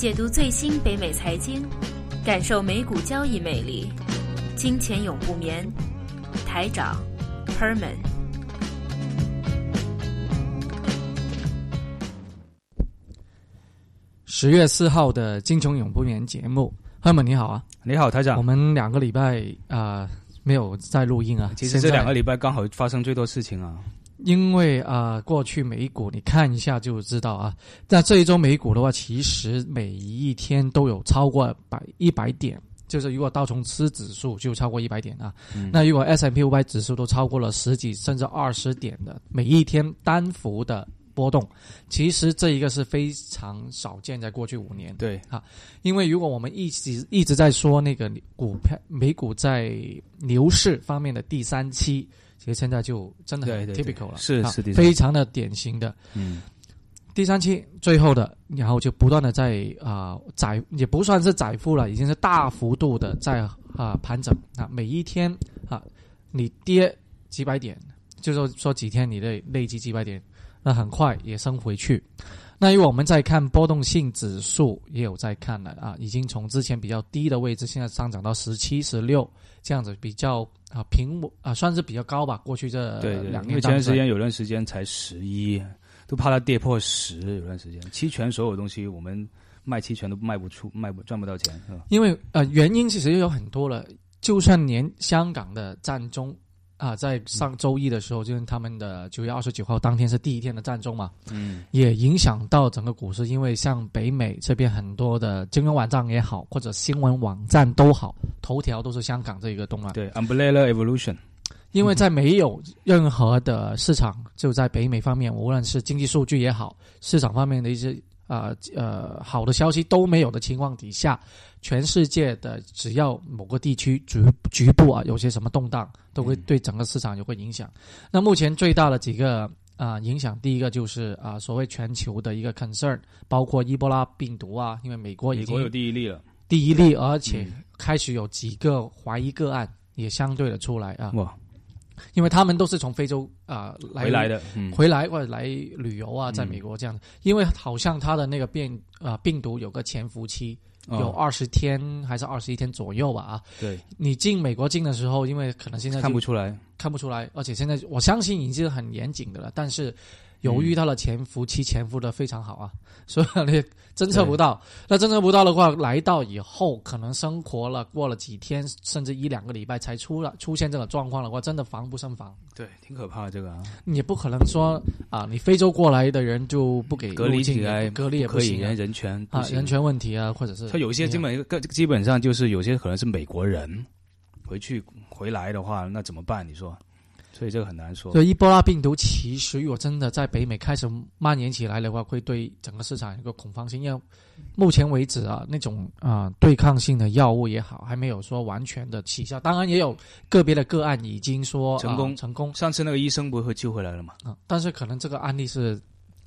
解读最新北美财经，感受美股交易魅力。金钱永不眠，台长 Herman。十月四号的《金钱永不眠》节目，Herman 你好啊，你好台长。我们两个礼拜啊、没有在录音啊，其实这两个礼拜刚好发生最多事情啊。因为啊、过去美股你看一下就知道啊。那这一周美股的话，其实每一天都有超过百一百点，就是如果道琼斯指数就超过一百点啊。嗯那如果 S M P 五百指数都超过了十几甚至二十点的每一天单幅的波动，其实这一个是非常少见，在过去五年。对，因为如果我们一直一直在说那个股票美股在牛市方面的第三期，其实现在就真的很 typical 了，啊是是非常的典型的。嗯，第三期最后的，然后就不断的在啊、窄也不算是窄幅了，已经是大幅度的在啊、盘整。啊，每一天啊你跌几百点，就说说几天你的累积几百点，那很快也升回去。那因为我们在看波动性指数，也有在看了啊，已经从之前比较低的位置，现在上涨到十七、十六这样子，比较啊平稳啊，算是比较高吧。过去这对对，两因为前段时间有段时间才十一，都怕它跌破十，有段时间期权所有东西我们卖期权都卖不出，卖不赚不到钱，是吧？因为呃原因其实有很多了，就算连香港的占中啊，在上周一的时候，就是他们的九月二十九号当天是第一天的战中嘛，嗯，也影响到整个股市，因为像北美这边很多的金融网站也好，或者新闻网站都好，头条都是香港这一个动乱。对，Umbrella Evolution，因为在没有任何的市场，就在北美方面，无论是经济数据也好，市场方面的一些呃呃好的消息都没有的情况底下，全世界的只要某个地区局局部啊有些什么动荡，都会嗯对整个市场有会影响。那目前最大的几个啊、影响，第一个就是啊、所谓全球的一个 concern，包括伊波拉病毒啊，因为美国已经美国有第一例了，第一例，而且嗯开始有几个怀疑个案也相对的出来啊。哇，因为他们都是从非洲啊、来回来的，嗯，回来或者来旅游啊，嗯。在美国这样的，因为好像他的那个变啊、病毒有个潜伏期，有哦二十天还是二十一天左右吧啊。对，你进美国进的时候，因为可能现在看不出来，看不出来，而且现在我相信已经是很严谨的了，但是由于它的潜伏期潜伏的非常好啊，所以你侦测不到。那侦测不到的话，来到以后可能生活了过了几天，甚至一两个礼拜才出了出现这种状况的话，真的防不胜防。对，挺可怕的这个啊，你也不可能说啊，你非洲过来的人就不给隔离起来隔离也不行啊人人权不啊，行人权问题啊，或者是他有些基本个基本上就是有些可能是美国人回去回来的话，那怎么办？你说，所以这个很难说。所以伊波拉病毒其实如果真的在北美开始蔓延起来的话，会对整个市场一个恐慌性。因为目前为止啊，那种啊、对抗性的药物也好，还没有说完全的起效。当然也有个别的个案已经说成功啊成功上次那个医生不是会救回来了吗？啊，但是可能这个案例是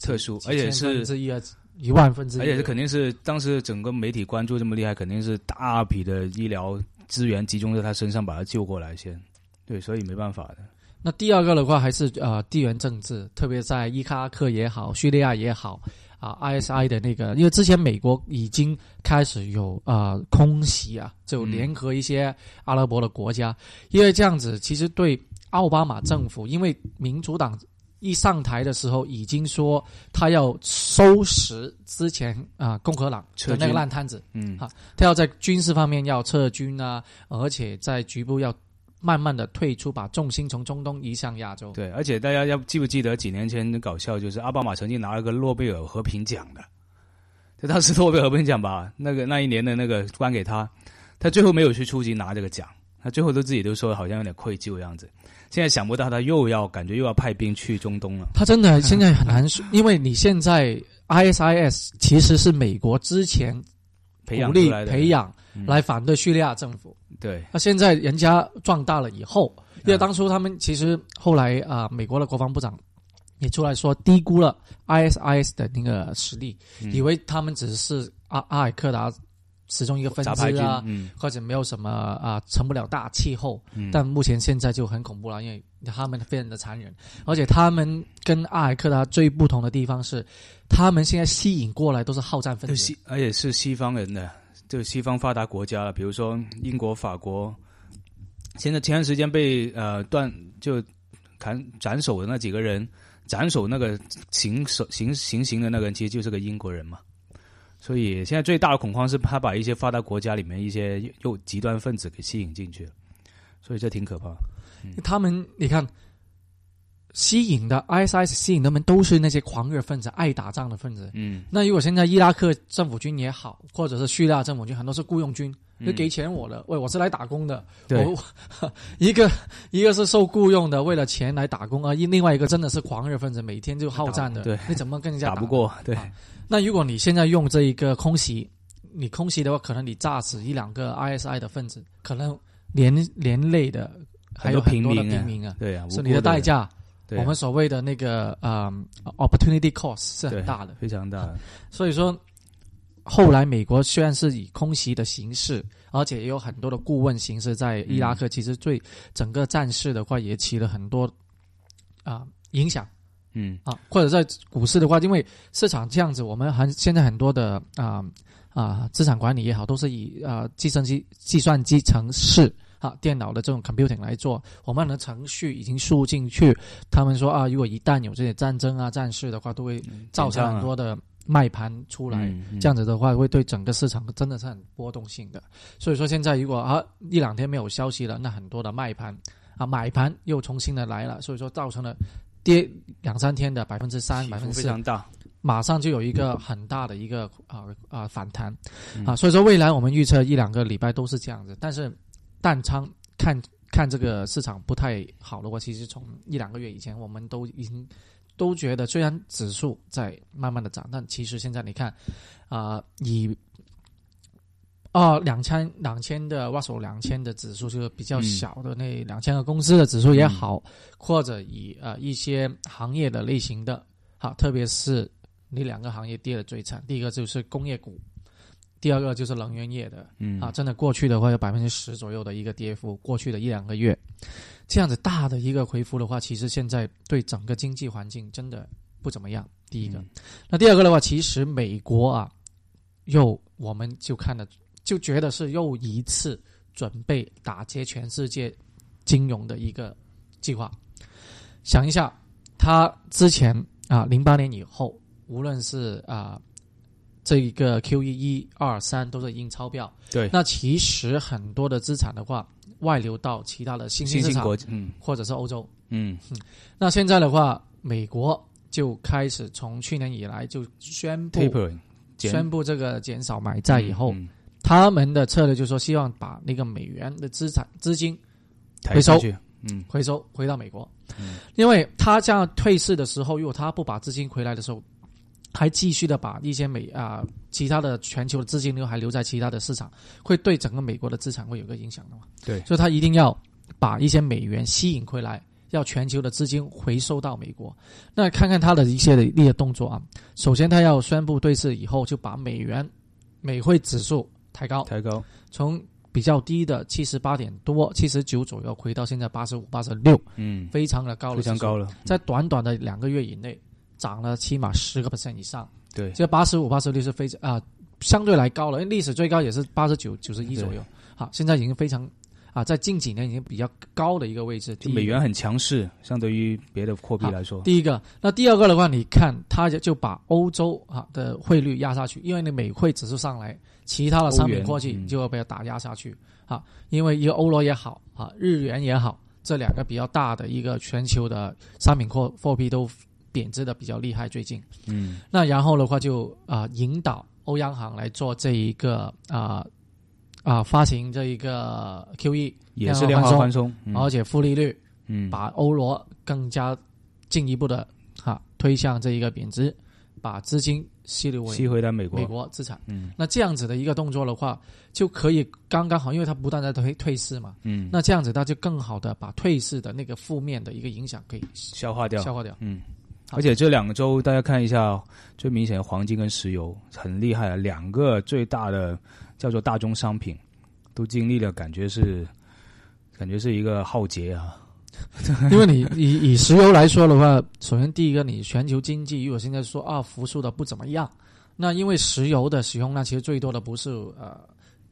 特殊，而且是之一啊，一万分之一，而且是肯定是当时整个媒体关注这么厉害，肯定是大批的医疗资源集中在他身上，把他救过来先。对，所以没办法的。那第二个的话，还是呃地缘政治，特别在伊拉克也好，叙利亚也好，啊、ISI 的那个，因为之前美国已经开始有呃空袭啊，就联合一些阿拉伯的国家，因为这样子其实对奥巴马政府，因为民主党一上台的时候已经说他要收拾之前啊、共和党的那个烂摊子，嗯。哈他要在军事方面要撤军啊，而且在局部要慢慢的退出，把重心从中东移向亚洲。对，而且大家要记不记得几年前搞笑，就是奥巴马曾经拿了个诺贝尔和平奖的，就当时诺贝尔和平奖吧，那个那一年的那个颁给他，他最后没有去出席拿这个奖，他最后都自己都说好像有点愧疚的样子。现在想不到他又要感觉又要派兵去中东了，他真的现在很难说，因为你现在 ISIS 其实是美国之前培养培养嗯来反对叙利亚政府。对，那现在人家壮大了以后，因为啊当初他们其实后来啊、美国的国防部长也出来说低估了 ISIS 的那个实力，嗯。以为他们只是阿阿尔克达其中一个分支啊，，嗯。或者没有什么啊、成不了大气候。嗯，但目前现在就很恐怖了，因为他们非常的残忍，而且他们跟阿尔克达最不同的地方是，他们现在吸引过来都是好战分子。而且是西方人的，就西方发达国家了，比如说英国、法国。现在前段时间被呃断就砍斩首的那几个人，斩首那个行首行行刑的那个人，其实就是个英国人嘛。所以现在最大的恐慌是他把一些发达国家里面一些又极端分子给吸引进去了，所以这挺可怕。他们你看。吸引的 ISIS 吸引他们都是那些狂热分子、爱打仗的分子。嗯那如果现在伊拉克政府军也好，或者是叙利亚政府军，很多是雇佣军，嗯就给钱我的，喂，我是来打工的。对我 一个一个是受雇佣的，为了钱来打工，而一另外一个真的是狂热分子，每天就好战的。对你怎么跟人家打不？过，对，啊那如果你现在用这一个空袭，你空袭的话，可能你炸死一两个 ISI 的分子，可能连连累的还有很多的平民啊平民啊，对啊，是你的代价。我们所谓的那个呃 opportunity cost 是很大的。非常大的。所以说，后来美国虽然是以空袭的形式，而且也有很多的顾问形式在伊拉克，其实对整个战事的话也起了很多啊、影响嗯啊，或者在股市的话，因为市场这样子，我们很现在很多的啊啊资产管理也好，都是以啊计算机计算机程式。啊，电脑的这种 computing 来做，我们的程序已经输入进去。他们说啊，如果一旦有这些战争啊、战事的话，都会造成很多的卖盘出来。嗯嗯这样子的话，会对整个市场真的是很波动性的。所以说，现在如果啊一两天没有消息了，那很多的卖盘啊买盘又重新的来了，所以说造成了跌两三天的百分之三、百分之四，非常大。马上就有一个很大的一个啊啊反弹嗯啊。所以说，未来我们预测一两个礼拜都是这样子，但是淡仓看看这个市场不太好的话，其实从一两个月以前，我们都已经都觉得，虽然指数在慢慢的涨，但其实现在你看，啊、以啊两千两千的 Russell 两千的指数，就是比较嗯小的那两千个公司的指数也好，或者以呃一些行业的类型的，好，特别是那两个行业跌的最惨，第一个就是工业股。第二个就是能源业的，嗯啊，真的过去的话有百分之十左右的一个跌幅，过去的一两个月，这样子大的一个回复的话，其实现在对整个经济环境真的不怎么样。第一个，嗯那第二个的话，其实美国啊，又我们就看的，就觉得是又一次准备打击全世界金融的一个计划。想一下，他之前啊，零八年以后，无论是啊。这一个 Q E 一二三都是已经超标，对，那其实很多的资产的话，外流到其他的新兴市场新兴国，嗯。或者是欧洲。嗯。那现在的话，美国就开始从去年以来就宣布宣布这个减少买债以后，嗯他们的策略就是说希望把那个美元的资产资金回收，嗯。回收回到美国，嗯。因为他这样退市的时候，如果他不把资金回来的时候，还继续的把一些美啊、其他的全球的资金流还留在其他的市场，会对整个美国的资产会有个影响的嘛？对所以他一定要把一些美元吸引回来，要全球的资金回收到美国。那看看他的一些的一些动作啊，首先他要宣布对峙以后，就把美元美汇指数抬高，抬高，从比较低的七十八点多、七十九左右，回到现在八十五、八十六，嗯，非常的高了，非常高了，在短短的两个月以内涨了起码十个 percent 以上。对，这八十五、八十六是非常啊、相对来高了，因为历史最高也是八十九、九十一左右。好，现在已经非常啊，在近几年已经比较高的一个位置。美元很强势，相对于别的货币来说，第一个，那第二个的话，你看它就就把欧洲啊的汇率压下去，因为你美汇指数上来，其他的商品货币就要被它打压下去啊。因为一个欧罗也好啊，日元也好，这两个比较大的一个全球的商品货货币都贬值的比较厉害，最近。嗯那然后的话就啊、引导欧央行来做这一个啊啊、发行这一个 QE，也是量化宽松，嗯而且负利率，嗯，把欧罗更加进一步的哈、推向这一个贬值，把资金吸流吸回到美国，美国资产。嗯那这样子的一个动作的话，就可以刚刚好，因为它不断在退退市嘛，嗯，那这样子它就更好的把退市的那个负面的一个影响可以消化掉，消化掉。嗯。好而且这两周大家看一下，最明显的黄金跟石油很厉害啊，两个最大的叫做大宗商品，都经历了感觉是感觉是一个浩劫啊。因为你以以石油来说的话，首先第一个，你全球经济如果现在说啊复苏的不怎么样，那因为石油的使用量其实最多的不是呃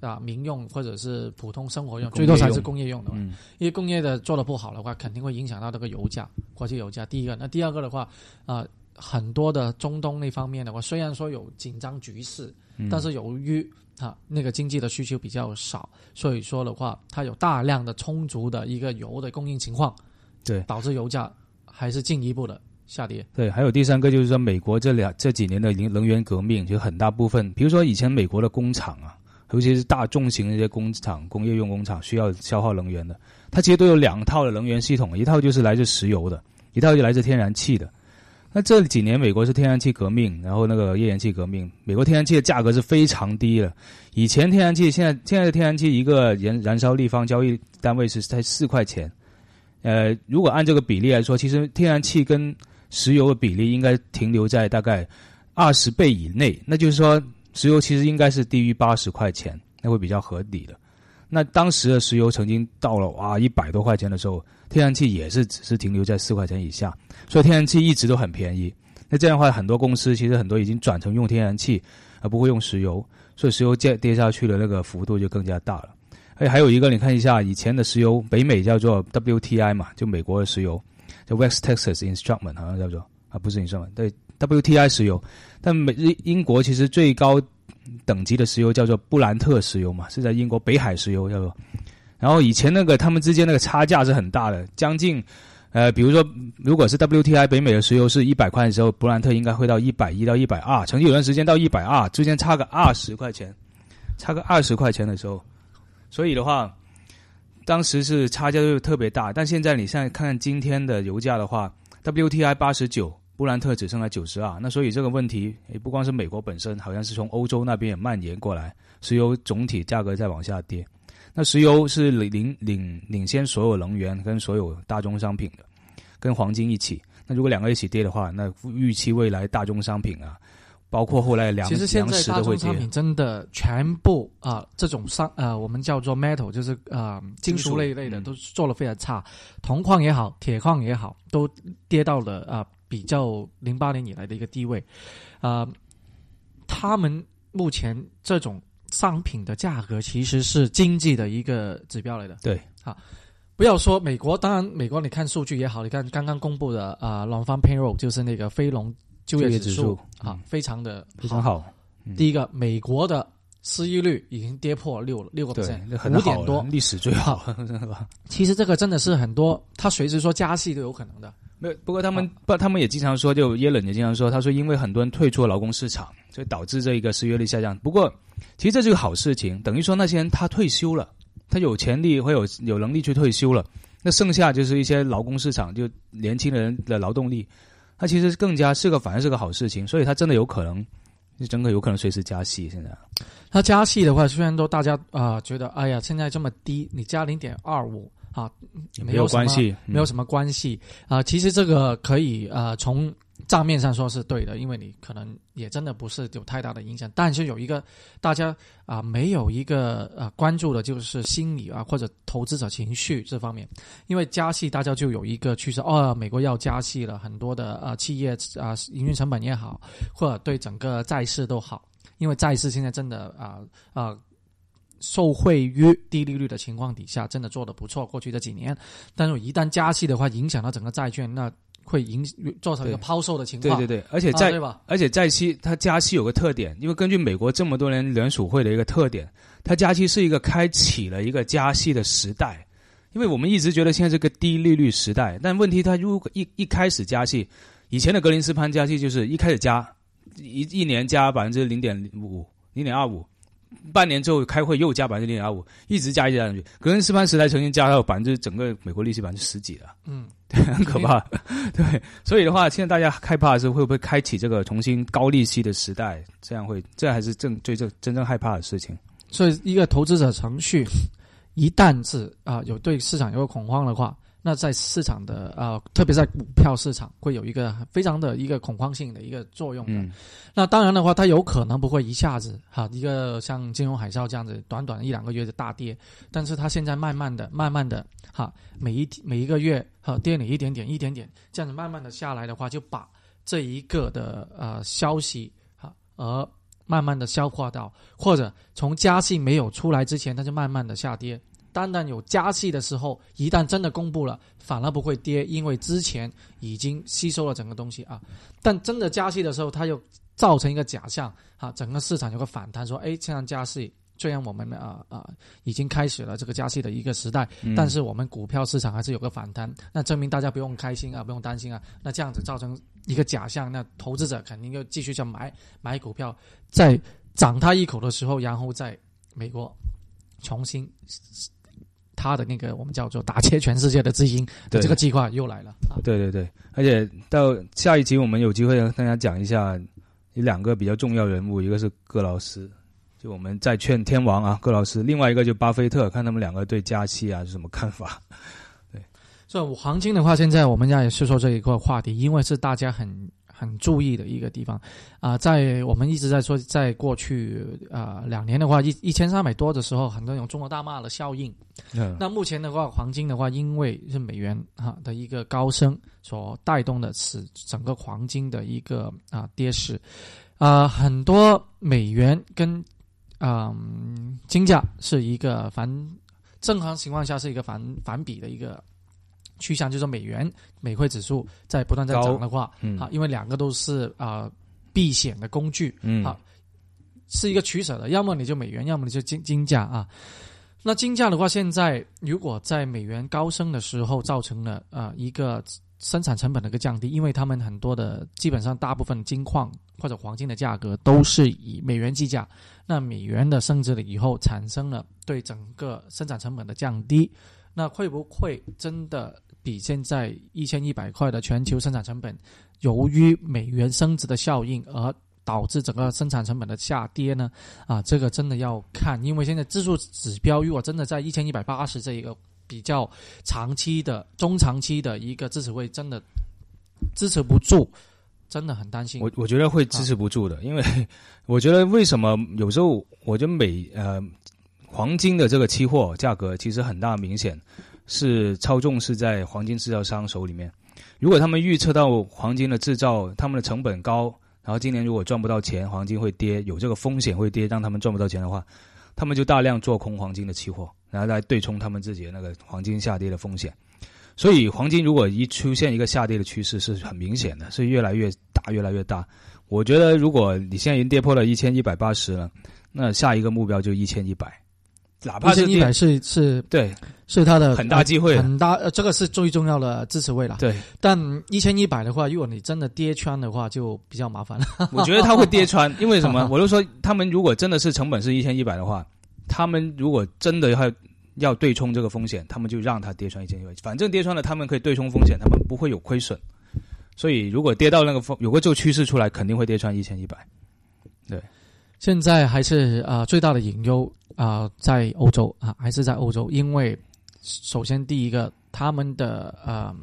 啊民用或者是普通生活用，用最多才是工业用的。嗯因为工业的做的不好的话，肯定会影响到这个油价，国际油价。第一个，那第二个的话，啊、很多的中东那方面的话，虽然说有紧张局势，嗯但是由于啊那个经济的需求比较少，所以说的话，它有大量的充足的一个油的供应情况，对导致油价还是进一步的下跌。对，还有第三个就是说，美国这两这几年的能能源革命，就很大部分，比如说以前美国的工厂啊，尤其是大重型的这些工厂、工业用工厂需要消耗能源的，它其实都有两套的能源系统，一套就是来自石油的，一套就来自天然气的。那这几年美国是天然气革命，然后那个页岩气革命，美国天然气的价格是非常低的。以前天然气，现在现在的天然气一个燃燃烧立方交易单位是才四块钱。呃，如果按这个比例来说，其实天然气跟石油的比例应该停留在大概二十倍以内，那就是说，石油其实应该是低于八十块钱，那会比较合理的。那当时的石油曾经到了哇一百多块钱的时候，天然气也是只是停留在四块钱以下，所以天然气一直都很便宜。那这样的话，很多公司其实很多已经转成用天然气，而不会用石油，所以石油跌跌下去的那个幅度就更加大了。哎，还有一个，你看一下以前的石油，北美叫做 WTI 嘛，就美国的石油，叫 West Texas Instrument 好像叫做啊，不是 Instrument，对 WTI 石油。但美英英国其实最高等级的石油叫做布兰特石油嘛，是在英国北海石油叫做。然后以前那个他们之间那个差价是很大的，将近呃，比如说如果是 WTI 北美的石油是一百块的时候，布兰特应该会到一百一到一百二，曾经有段时间到一百二，之间差个二十块钱，差个二十块钱的时候，所以的话，当时是差价就特别大。但现在你现在看看今天的油价的话，WTI 八十九，布兰特只剩下九十二，那所以这个问题也不光是美国本身，好像是从欧洲那边也蔓延过来，石油总体价格在往下跌。那石油是领领领领先所有能源跟所有大宗商品的，跟黄金一起。那如果两个一起跌的话，那预期未来大宗商品啊，包括后来粮其实现粮在大食都会跌宗商。品真的全部啊、这种商呃，我们叫做 metal，就是啊、金属类类的，嗯都做的非常差。铜矿也好，铁矿也好，都跌到了啊、比较零八年以来的一个低位。啊、他们目前这种商品的价格其实是经济的一个指标来的。对，啊不要说美国，当然美国你看数据也好，你看刚刚公布的啊 non farm payroll 就是那个非农就业指数啊嗯，非常的非常好。嗯第一个，美国的失业率已经跌破六六个对 percent，，那很好了五点多。历史最好？其实这个真的是很多，他随时说加息都有可能的。没有，不过他们不，他们也经常说，就耶伦也经常说，他说因为很多人退出了劳工市场，所以导致这一个失业率下降。不过，其实这是个好事情，等于说那些人他退休了，他有潜力会有有能力去退休了，那剩下就是一些劳工市场，就年轻人的劳动力，他其实更加是个反而是个好事情，所以他真的有可能，就真的有可能随时加息。现在，他加息的话，虽然都大家啊、觉得，哎呀，现在这么低，你加零点二五啊，没有关系，嗯没有什么关系啊、其实这个可以呃从账面上说是对的，因为你可能也真的不是有太大的影响。但是有一个大家啊、没有一个呃关注的就是心理啊或者投资者情绪这方面，因为加息大家就有一个趋势，哦，美国要加息了，很多的呃企业啊、营运成本也好，或者对整个债市都好，因为债市现在真的啊啊。受惠于低利率的情况底下，真的做得不错。过去这几年，但是一旦加息的话，影响到整个债券，那会影造成一个抛售的情况。对对对，而且在、啊？而且债息它加息有个特点，因为根据美国这么多年联储会的一个特点，它加息是一个开启了一个加息的时代。因为我们一直觉得现在是个低利率时代，但问题它如果一一开始加息，以前的格林斯潘加息就是一开始加一一年加百分之零点五、零点二五，半年之后开会又加百分之零点二五，一直加一直加上去。格林斯潘时代曾经加到百分之整个美国利息百分之十几了。嗯，很可怕。对，所以的话，现在大家害怕的是会不会开启这个重新高利息的时代？这样会，这还是正最正真正害怕的事情。所以一个投资者程序，一旦是啊、有对市场有恐慌的话，那在市场的呃，特别在股票市场会有一个非常的一个恐慌性的一个作用的。嗯那当然的话，它有可能不会一下子哈一个像金融海啸这样子短短一两个月的大跌，但是它现在慢慢的、慢慢的哈每一每一个月哈跌了一点点、一点点这样子慢慢的下来的话，就把这一个的呃消息哈而慢慢的消化到，或者从加息没有出来之前，它就慢慢的下跌。单单有加息的时候，一旦真的公布了，反而不会跌，因为之前已经吸收了整个东西啊。但真的加息的时候，它又造成一个假象啊，整个市场有个反弹，说，哎，这样加息，虽然我们啊啊已经开始了这个加息的一个时代，嗯但是我们股票市场还是有个反弹，那证明大家不用开心啊，不用担心啊。那这样子造成一个假象，那投资者肯定又继续去买买股票，在涨它一口的时候，然后在美国重新他的那个我们叫做打切全世界的资金的对这个计划又来了啊。对对对，而且到下一集我们有机会跟大家讲一下有两个比较重要人物，一个是戈劳斯，就我们在劝天王啊，戈劳斯；另外一个就巴菲特，看他们两个对加息啊是什么看法。对所以黄金的话，现在我们家也是说这一个话题，因为是大家很很注意的一个地方。啊、在我们一直在说，在过去啊、两年的话，一一千三百多的时候，很多有中国大骂的效应。嗯，那目前的话，黄金的话，因为是美元哈的一个高升所带动的，使整个黄金的一个啊跌势，啊、很多美元跟嗯、金价是一个反正常情况下是一个反反比的一个趋向，就是美元美汇指数在不断在涨的话，嗯啊，因为两个都是啊、避险的工具，嗯好是一个取舍的，要么你就美元，要么你就金金价啊。那金价的话，现在如果在美元高升的时候，造成了呃一个生产成本的一个降低，因为他们很多的基本上大部分金矿或者黄金的价格都是以美元计价，那美元的升值了以后，产生了对整个生产成本的降低，那会不会真的比现在一千一百块的全球生产成本，由于美元升值的效应而导致整个生产成本的下跌呢？啊，这个真的要看，因为现在指数指标如果真的在一千一百八十这一个比较长期的、中长期的一个支持位，真的支持不住，真的很担心。我我觉得会支持不住的，因为我觉得为什么有时候我觉得美呃黄金的这个期货价格其实很大明显是操纵是在黄金制造商手里面。如果他们预测到黄金的制造他们的成本高，然后今年如果赚不到钱，黄金会跌，有这个风险会跌，让他们赚不到钱的话，他们就大量做空黄金的期货，然后来对冲他们自己的那个黄金下跌的风险。所以黄金如果一出现一个下跌的趋势，是很明显的，是越来越大，越来越大。我觉得如果你现在已经跌破了一千一百八十了，那下一个目标就一千一百，哪怕是一百是是对是他的很大机会很大，呃，这个是最重要的支持位了。对，但一千一百的话，如果你真的跌穿的话，就比较麻烦了。我觉得他会跌穿，因为什么？我就说他们如果真的是成本是一千一百的话，他们如果真的要要对冲这个风险，他们就让它跌穿一千一百，反正跌穿了，他们可以对冲风险，他们不会有亏损。所以如果跌到那个风有个这个趋势出来，肯定会跌穿一千一百。现在还是啊、最大的隐忧啊、在欧洲啊，还是在欧洲，因为首先第一个，他们的呃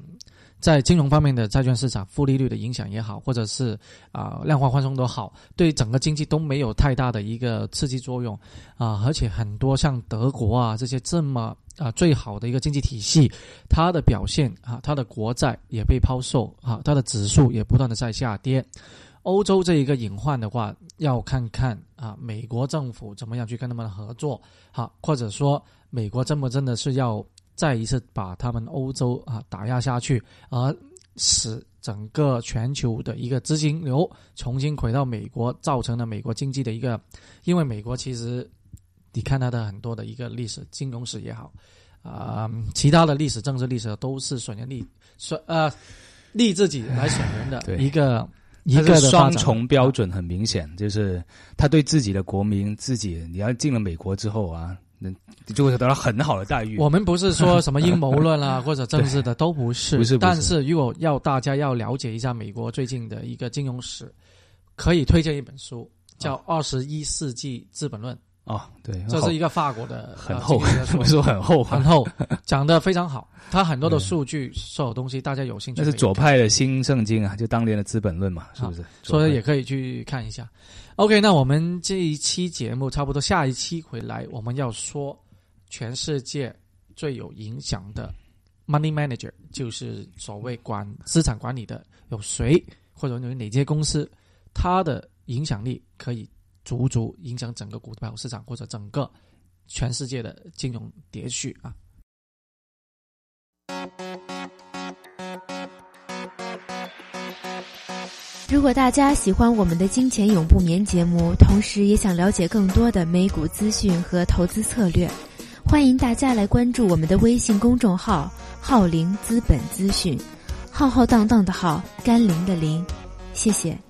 在金融方面的债券市场负利率的影响也好，或者是啊、量化宽松都好，对整个经济都没有太大的一个刺激作用啊、而且很多像德国啊这些这么啊、最好的一个经济体系，它的表现啊，它的国债也被抛售啊，它的指数也不断的在下跌。欧洲这一个隐患的话，要看看啊，美国政府怎么样去跟他们合作，好、或者说美国真不真的是要再一次把他们欧洲啊打压下去，而使整个全球的一个资金流重新回到美国，造成了美国经济的一个，因为美国其实你看它的很多的一个历史、金融史也好，啊、其他的历史、政治历史都是损人利损呃利自己来损人的 一个。一个双重标准很明显，就是他对自己的国民，自己你要进了美国之后啊，那你就会得到很好的待遇。我们不是说什么阴谋论啊，或者政治的都不是，不是不是。但是如果要大家要了解一下美国最近的一个金融史，可以推荐一本书，叫《二十一世纪资本论》哦，对，这是一个法国的很厚，不是 说很厚，很厚，讲的非常好。他很多的数据、所有东西，大家有兴趣。那是左派的新圣经啊，就当年的《资本论》嘛，是不是？所以也可以去看一下。OK，那我们这一期节目差不多，下一期回来我们要说全世界最有影响的 money manager，就是所谓管资产管理的有谁，或者有哪些公司，它的影响力可以。足足影响整个股票市场或者整个全世界的金融秩序啊！如果大家喜欢我们的《金钱永不眠》节目，同时也想了解更多的美股资讯和投资策略，欢迎大家来关注我们的微信公众号“浩林资本资讯”，浩浩荡荡的浩，甘霖的霖，谢谢。